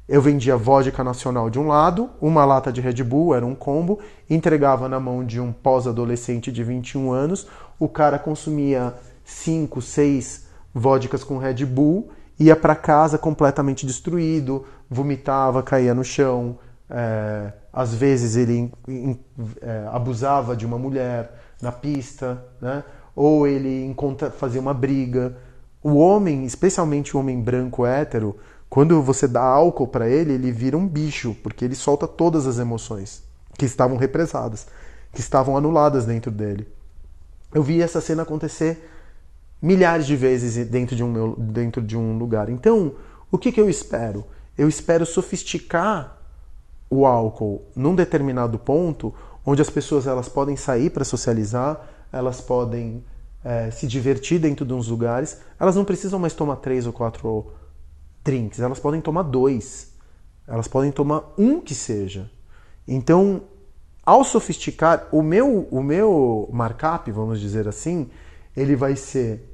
Eu vendia vodka nacional de um lado, uma lata de Red Bull, era um combo, entregava na mão de um pós-adolescente de 21 anos, o cara consumia 5, 6 vodkas com Red Bull, ia para casa completamente destruído, vomitava, caía no chão, é, às vezes ele é, abusava de uma mulher na pista, né? ou ele fazia uma briga. O homem, especialmente o homem branco hétero, quando você dá álcool para ele, ele vira um bicho, porque ele solta todas as emoções que estavam represadas, que estavam anuladas dentro dele. Eu vi essa cena acontecer milhares de vezes dentro de um, meu, dentro de um lugar. Então, o que, que eu espero? Eu espero sofisticar o álcool num determinado ponto onde as pessoas elas podem sair para socializar, elas podem é, se divertir dentro de uns lugares, elas não precisam mais tomar três ou quatro drinks, elas podem tomar dois, elas podem tomar um que seja. Então, ao sofisticar, o meu, o meu markup, vamos dizer assim, ele vai ser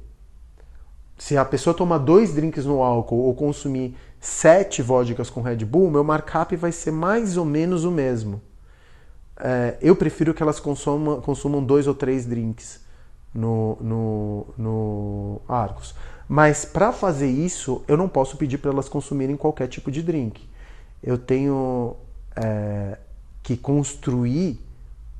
se a pessoa tomar dois drinks no álcool ou consumir sete vodkas com Red Bull, meu markup vai ser mais ou menos o mesmo. É, eu prefiro que elas consumam, consumam dois ou três drinks no, no, no Arcos. Mas para fazer isso, eu não posso pedir para elas consumirem qualquer tipo de drink. Eu tenho é, que construir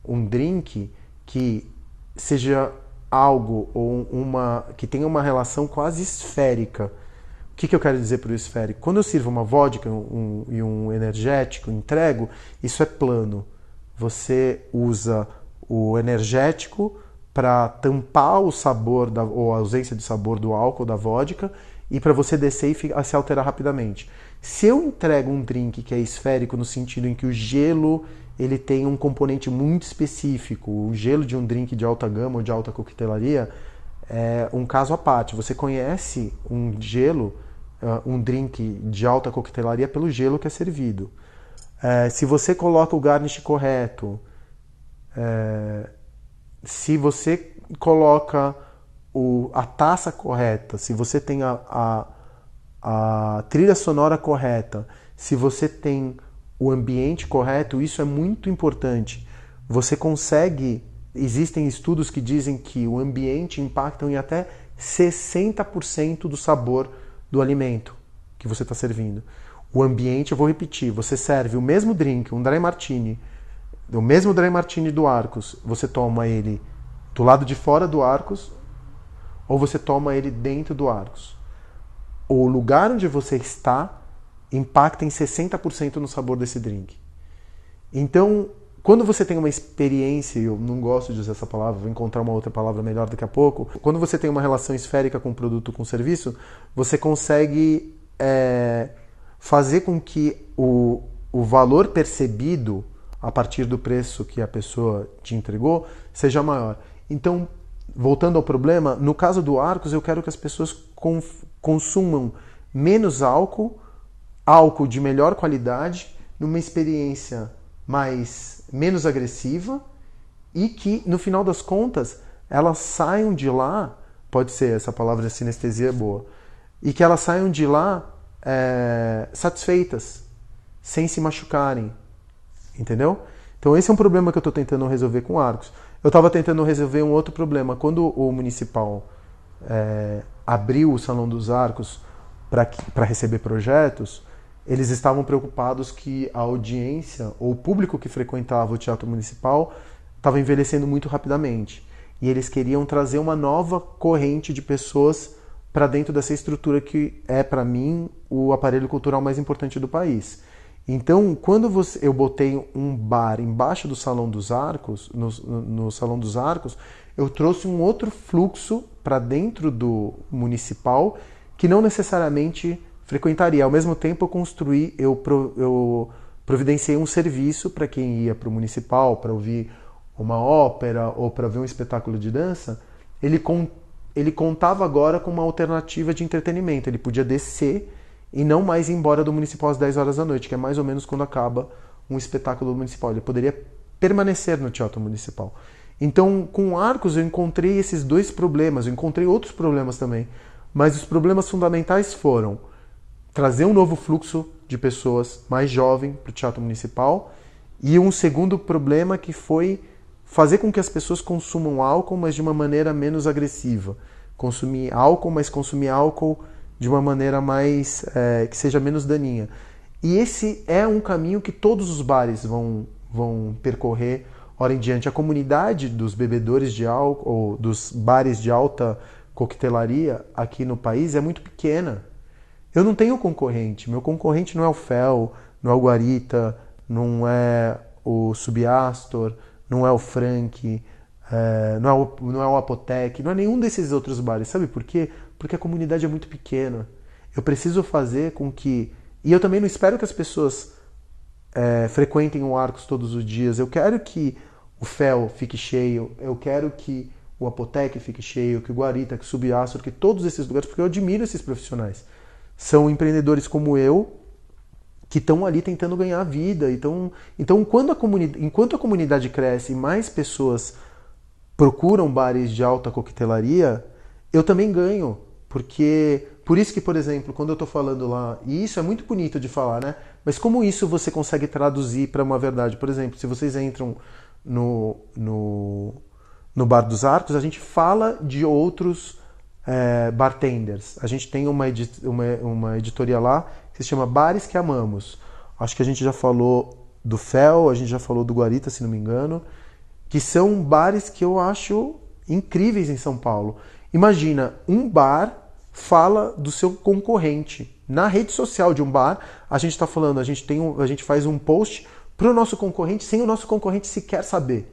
um drink que seja algo ou uma que tenha uma relação quase esférica. O que, que eu quero dizer por esférico? Quando eu sirvo uma vodka um, e um energético, entrego, isso é plano. Você usa o energético para tampar o sabor da, ou a ausência de sabor do álcool da vodka e para você descer e se alterar rapidamente. Se eu entrego um drink que é esférico no sentido em que o gelo ele tem um componente muito específico, o gelo de um drink de alta gama ou de alta coquetelaria é um caso à parte. Você conhece um gelo, ah, um drink de alta coquetelaria pelo gelo que é servido. É, se você coloca o garnish correto, é, se você coloca o, a taça correta, se você tem a, a, a trilha sonora correta, se você tem o ambiente correto, isso é muito importante. Você consegue. Existem estudos que dizem que o ambiente impacta em até 60% do sabor do alimento que você está servindo. O ambiente, eu vou repetir, você serve o mesmo drink, um dry martini, o mesmo dry martini do Arcos, você toma ele do lado de fora do Arcos ou você toma ele dentro do Arcos. O lugar onde você está impacta em 60% no sabor desse drink. Então, quando você tem uma experiência, eu não gosto de usar essa palavra, vou encontrar uma outra palavra melhor daqui a pouco. Quando você tem uma relação esférica com o produto, com o serviço, você consegue é, fazer com que o, o valor percebido a partir do preço que a pessoa te entregou seja maior. Então, voltando ao problema, no caso do Arcos, eu quero que as pessoas consumam menos álcool, álcool de melhor qualidade, numa experiência mais menos agressiva e que no final das contas elas saiam de lá, pode ser essa palavra sinestesia é boa, e que elas saiam de lá é, satisfeitas, sem se machucarem, entendeu? Então esse é um problema que eu estou tentando resolver com Arcos. Eu estava tentando resolver um outro problema. Quando o municipal é, abriu o Salão dos Arcos para receber projetos, eles estavam preocupados que a audiência ou o público que frequentava o Teatro Municipal estava envelhecendo muito rapidamente. E eles queriam trazer uma nova corrente de pessoas para dentro dessa estrutura que é, para mim, o aparelho cultural mais importante do país. Então, quando você, eu botei um bar embaixo do Salão dos Arcos, no, no Salão dos Arcos, eu trouxe um outro fluxo para dentro do municipal que não necessariamente frequentaria. Ao mesmo tempo, eu construí, eu, eu providenciei um serviço para quem ia para o municipal para ouvir uma ópera ou para ver um espetáculo de dança. Ele, con, ele contava agora com uma alternativa de entretenimento. Ele podia descer e não mais ir embora do municipal às 10 horas da noite, que é mais ou menos quando acaba um espetáculo municipal. Ele poderia permanecer no teatro municipal. Então, com Arcos, eu encontrei esses dois problemas, eu encontrei outros problemas também. Mas os problemas fundamentais foram trazer um novo fluxo de pessoas mais jovem para o teatro municipal e um segundo problema que foi fazer com que as pessoas consumam álcool, mas de uma maneira menos agressiva. Consumir álcool, mas consumir álcool de uma maneira mais é, que seja menos daninha. E esse é um caminho que todos os bares vão, vão percorrer Ora em diante, a comunidade dos bebedores de álcool, ou dos bares de alta coquetelaria aqui no país é muito pequena. Eu não tenho concorrente. Meu concorrente não é o Fel, não é o Guarita, não é o Subiastor, não é o Frank, é, não, é o, não é o Apotec, não é nenhum desses outros bares. Sabe por quê? Porque a comunidade é muito pequena. Eu preciso fazer com que. E eu também não espero que as pessoas é, frequentem o Arcos todos os dias. Eu quero que o Fel fique cheio, eu quero que o Apotec fique cheio, que o Guarita, que o Subiastro, que todos esses lugares, porque eu admiro esses profissionais. São empreendedores como eu que estão ali tentando ganhar a vida. Então, então quando a comunidade, enquanto a comunidade cresce e mais pessoas procuram bares de alta coquetelaria, eu também ganho. Porque, por isso que, por exemplo, quando eu estou falando lá, e isso é muito bonito de falar, né? Mas como isso você consegue traduzir para uma verdade? Por exemplo, se vocês entram no, no, no Bar dos Arcos, a gente fala de outros é, bartenders. A gente tem uma, edit, uma, uma editoria lá que se chama Bares que Amamos. Acho que a gente já falou do Fel, a gente já falou do Guarita, se não me engano, que são bares que eu acho incríveis em São Paulo. Imagina, um bar fala do seu concorrente na rede social de um bar, a gente está falando, a gente, tem um, a gente faz um post para o nosso concorrente sem o nosso concorrente sequer saber.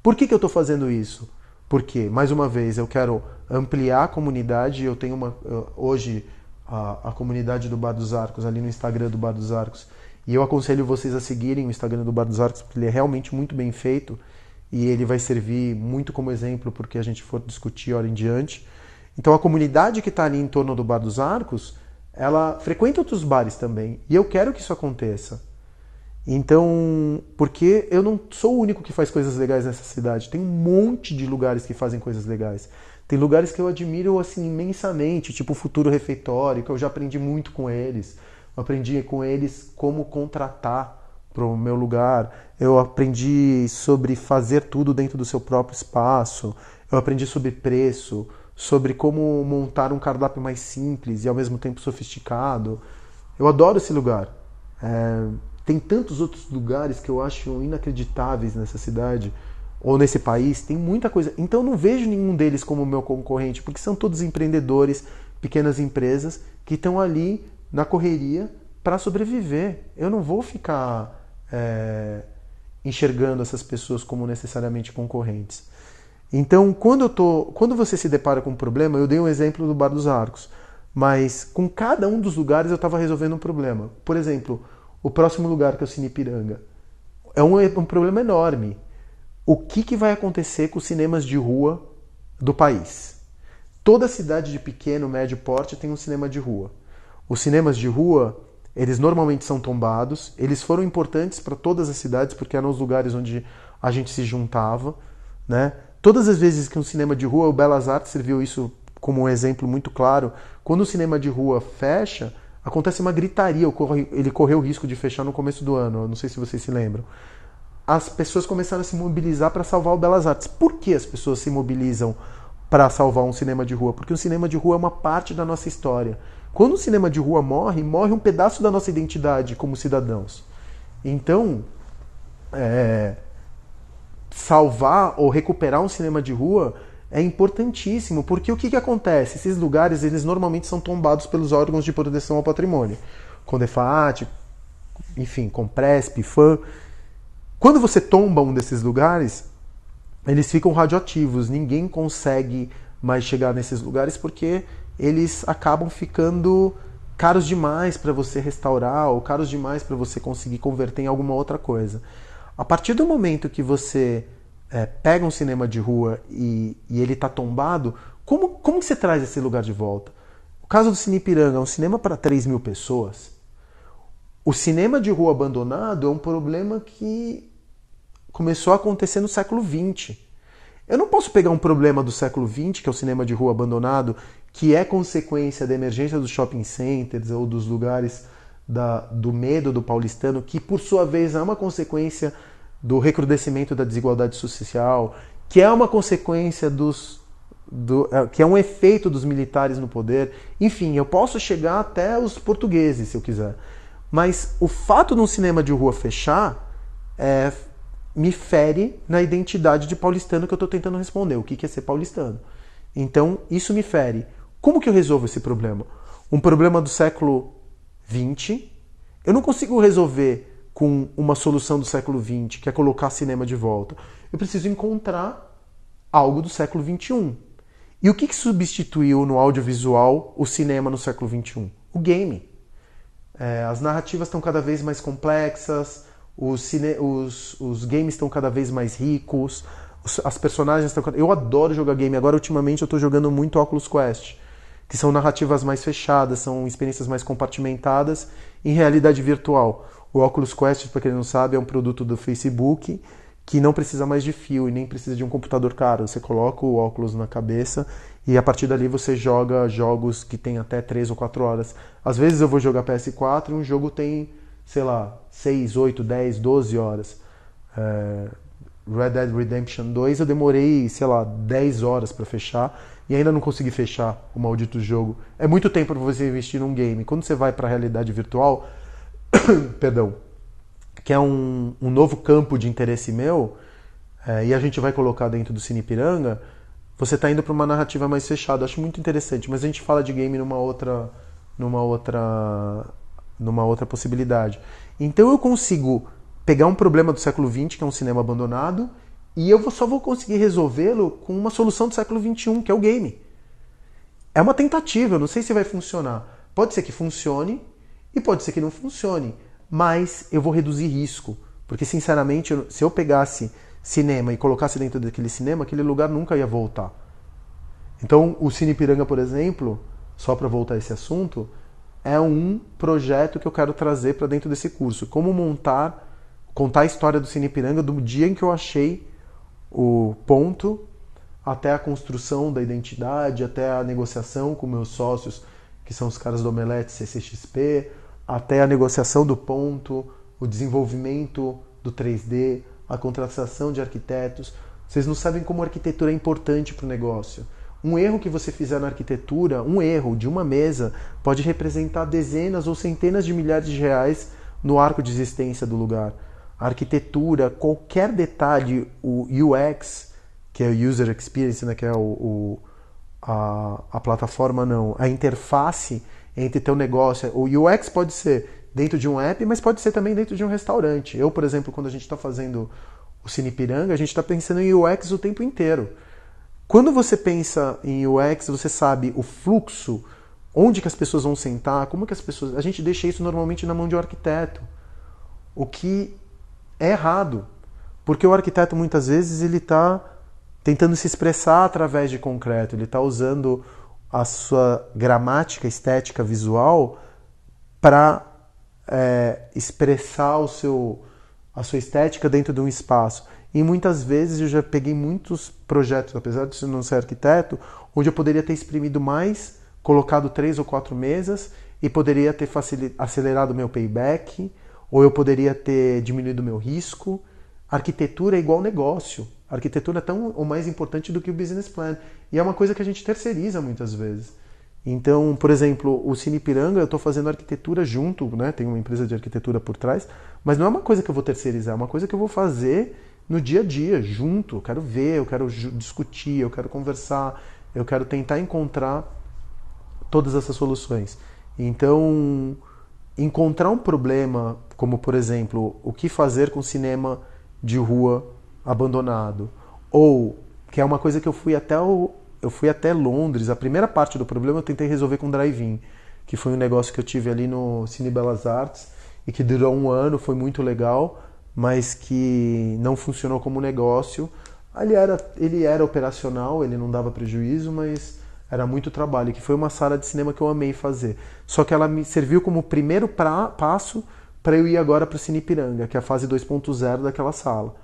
Por que, que eu estou fazendo isso? Porque, mais uma vez, eu quero ampliar a comunidade. Eu tenho uma. Hoje, a, a comunidade do Bar dos Arcos, ali no Instagram do Bar dos Arcos. E eu aconselho vocês a seguirem o Instagram do Bar dos Arcos, porque ele é realmente muito bem feito. E ele vai servir muito como exemplo porque a gente for discutir hora em diante. Então, a comunidade que está ali em torno do Bar dos Arcos ela frequenta outros bares também. E eu quero que isso aconteça. Então, porque eu não sou o único que faz coisas legais nessa cidade. Tem um monte de lugares que fazem coisas legais. Tem lugares que eu admiro assim imensamente, tipo o Futuro Refeitório, que eu já aprendi muito com eles. Eu aprendi com eles como contratar para o meu lugar. Eu aprendi sobre fazer tudo dentro do seu próprio espaço. Eu aprendi sobre preço sobre como montar um cardápio mais simples e ao mesmo tempo sofisticado. Eu adoro esse lugar. É, tem tantos outros lugares que eu acho inacreditáveis nessa cidade ou nesse país. Tem muita coisa. Então eu não vejo nenhum deles como meu concorrente, porque são todos empreendedores, pequenas empresas que estão ali na correria para sobreviver. Eu não vou ficar é, enxergando essas pessoas como necessariamente concorrentes. Então, quando, eu tô, quando você se depara com um problema, eu dei um exemplo do Bar dos Arcos, mas com cada um dos lugares eu estava resolvendo um problema. Por exemplo, o próximo lugar que é o Cine Piranga. É um, um problema enorme. O que, que vai acontecer com os cinemas de rua do país? Toda cidade de pequeno, médio porte tem um cinema de rua. Os cinemas de rua, eles normalmente são tombados, eles foram importantes para todas as cidades porque eram os lugares onde a gente se juntava, né? Todas as vezes que um cinema de rua, o Belas Artes serviu isso como um exemplo muito claro, quando o cinema de rua fecha, acontece uma gritaria, ele correu o risco de fechar no começo do ano, não sei se vocês se lembram. As pessoas começaram a se mobilizar para salvar o Belas Artes. Por que as pessoas se mobilizam para salvar um cinema de rua, porque o cinema de rua é uma parte da nossa história. Quando o cinema de rua morre, morre um pedaço da nossa identidade como cidadãos. Então, é, salvar ou recuperar um cinema de rua é importantíssimo, porque o que, que acontece? Esses lugares, eles normalmente são tombados pelos órgãos de proteção ao patrimônio. Condefat, enfim, Compresp, FAM. Quando você tomba um desses lugares, eles ficam radioativos. Ninguém consegue mais chegar nesses lugares porque eles acabam ficando caros demais para você restaurar ou caros demais para você conseguir converter em alguma outra coisa. A partir do momento que você é, pega um cinema de rua e, e ele está tombado, como, como que você traz esse lugar de volta? O caso do Cine Ipiranga é um cinema para 3 mil pessoas. O cinema de rua abandonado é um problema que começou a acontecer no século XX. Eu não posso pegar um problema do século XX, que é o cinema de rua abandonado, que é consequência da emergência dos shopping centers ou dos lugares da, do medo do paulistano, que por sua vez é uma consequência do recrudescimento da desigualdade social, que é uma consequência dos. Do, é, que é um efeito dos militares no poder. Enfim, eu posso chegar até os portugueses, se eu quiser. Mas o fato de um cinema de rua fechar é, me fere na identidade de paulistano que eu estou tentando responder. O que é ser paulistano? Então, isso me fere. Como que eu resolvo esse problema? Um problema do século XX, eu não consigo resolver com uma solução do século XX, que é colocar cinema de volta. Eu preciso encontrar algo do século XXI. E o que, que substituiu no audiovisual o cinema no século XXI? O game. É, as narrativas estão cada vez mais complexas, os, cine... os, os games estão cada vez mais ricos, as personagens estão. Eu adoro jogar game. Agora, ultimamente, eu estou jogando muito Oculus Quest, que são narrativas mais fechadas, são experiências mais compartimentadas em realidade virtual. O Oculus Quest, para quem não sabe, é um produto do Facebook que não precisa mais de fio e nem precisa de um computador caro. Você coloca o óculos na cabeça e a partir dali você joga jogos que tem até 3 ou 4 horas. Às vezes eu vou jogar PS4 e um jogo tem, sei lá, 6, 8, 10, 12 horas. É... Red Dead Redemption 2 eu demorei, sei lá, 10 horas para fechar e ainda não consegui fechar o maldito jogo. É muito tempo para você investir num game. Quando você vai para a realidade virtual, perdão, que é um, um, novo campo de interesse meu, é, e a gente vai colocar dentro do Cine Piranga, você está indo para uma narrativa mais fechada. acho muito interessante, mas a gente fala de game numa outra, numa outra, numa outra possibilidade. Então eu consigo pegar um problema do século XX, que é um cinema abandonado, e eu só vou conseguir resolvê-lo com uma solução do século XXI, que é o game. É uma tentativa, eu não sei se vai funcionar. Pode ser que funcione, e pode ser que não funcione, mas eu vou reduzir risco. Porque, sinceramente, se eu pegasse cinema e colocasse dentro daquele cinema, aquele lugar nunca ia voltar. Então, o Cine Piranga, por exemplo, só para voltar a esse assunto, é um projeto que eu quero trazer para dentro desse curso. Como montar, contar a história do Cine Piranga do dia em que eu achei o ponto até a construção da identidade, até a negociação com meus sócios, que são os caras do Omelete CCXP, até a negociação do ponto, o desenvolvimento do 3D, a contratação de arquitetos. Vocês não sabem como a arquitetura é importante para o negócio. Um erro que você fizer na arquitetura, um erro de uma mesa, pode representar dezenas ou centenas de milhares de reais no arco de existência do lugar. A arquitetura, qualquer detalhe, o UX, que é o User Experience, né, que é o, o a, a plataforma não, a interface entre teu negócio. O UX pode ser dentro de um app, mas pode ser também dentro de um restaurante. Eu, por exemplo, quando a gente está fazendo o Cine Piranga, a gente está pensando em UX o tempo inteiro. Quando você pensa em UX, você sabe o fluxo, onde que as pessoas vão sentar, como que as pessoas. A gente deixa isso normalmente na mão de um arquiteto. O que é errado. Porque o arquiteto muitas vezes ele está tentando se expressar através de concreto, ele está usando a sua gramática estética visual para é, expressar o seu, a sua estética dentro de um espaço. E muitas vezes eu já peguei muitos projetos, apesar de não ser arquiteto, onde eu poderia ter exprimido mais, colocado três ou quatro mesas e poderia ter acelerado meu payback, ou eu poderia ter diminuído meu risco. Arquitetura é igual negócio. A arquitetura é tão ou mais importante do que o business plan. E é uma coisa que a gente terceiriza muitas vezes. Então, por exemplo, o Cine Piranga, eu estou fazendo arquitetura junto, né? Tem uma empresa de arquitetura por trás, mas não é uma coisa que eu vou terceirizar, é uma coisa que eu vou fazer no dia a dia, junto. Eu quero ver, eu quero discutir, eu quero conversar, eu quero tentar encontrar todas essas soluções. Então, encontrar um problema, como por exemplo, o que fazer com cinema de rua abandonado, ou que é uma coisa que eu fui até o, eu fui até Londres. A primeira parte do problema eu tentei resolver com drive-in, que foi um negócio que eu tive ali no Cine Belas Artes e que durou um ano, foi muito legal, mas que não funcionou como negócio. Ele era, ele era operacional, ele não dava prejuízo, mas era muito trabalho. Que foi uma sala de cinema que eu amei fazer. Só que ela me serviu como primeiro pra, passo para eu ir agora para o Cine Piranga, que é a fase 2.0 daquela sala.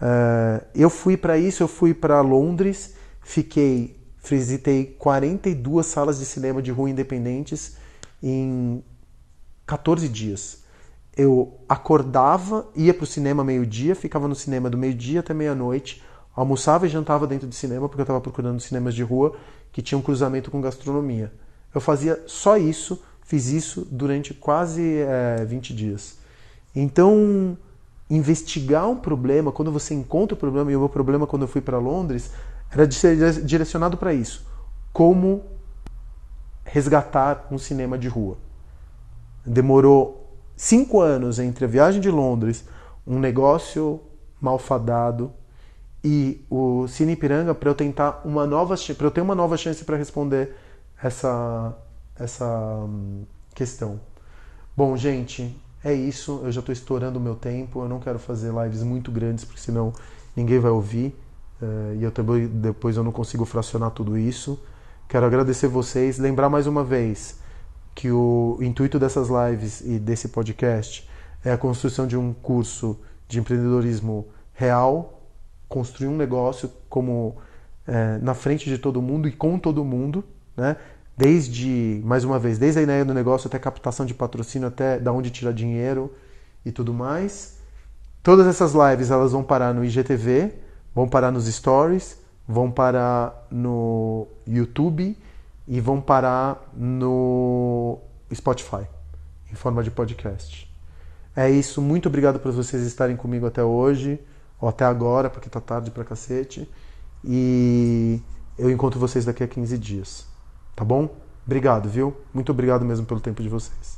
Uh, eu fui para isso, eu fui para Londres, fiquei, visitei 42 salas de cinema de rua independentes em 14 dias. Eu acordava, ia para o cinema meio-dia, ficava no cinema do meio-dia até meia-noite, almoçava e jantava dentro do cinema, porque eu estava procurando cinemas de rua que tinham cruzamento com gastronomia. Eu fazia só isso, fiz isso durante quase é, 20 dias. Então, investigar um problema, quando você encontra o problema, e o meu problema quando eu fui para Londres, era direcionado para isso. Como resgatar um cinema de rua. Demorou cinco anos entre a viagem de Londres, um negócio malfadado e o Cine Ipiranga para eu tentar uma nova para eu ter uma nova chance para responder essa essa hum, questão. Bom, gente, é isso. Eu já estou estourando o meu tempo. Eu não quero fazer lives muito grandes, porque senão ninguém vai ouvir. Uh, e eu também, depois eu não consigo fracionar tudo isso. Quero agradecer vocês. Lembrar mais uma vez que o intuito dessas lives e desse podcast é a construção de um curso de empreendedorismo real, construir um negócio como é, na frente de todo mundo e com todo mundo, né? Desde, mais uma vez, desde a ideia do negócio até captação de patrocínio, até da onde tirar dinheiro e tudo mais. Todas essas lives elas vão parar no IGTV, vão parar nos stories, vão parar no YouTube e vão parar no Spotify, em forma de podcast. É isso, muito obrigado por vocês estarem comigo até hoje, ou até agora, porque tá tarde pra cacete. E eu encontro vocês daqui a 15 dias. Tá bom? Obrigado, viu? Muito obrigado mesmo pelo tempo de vocês.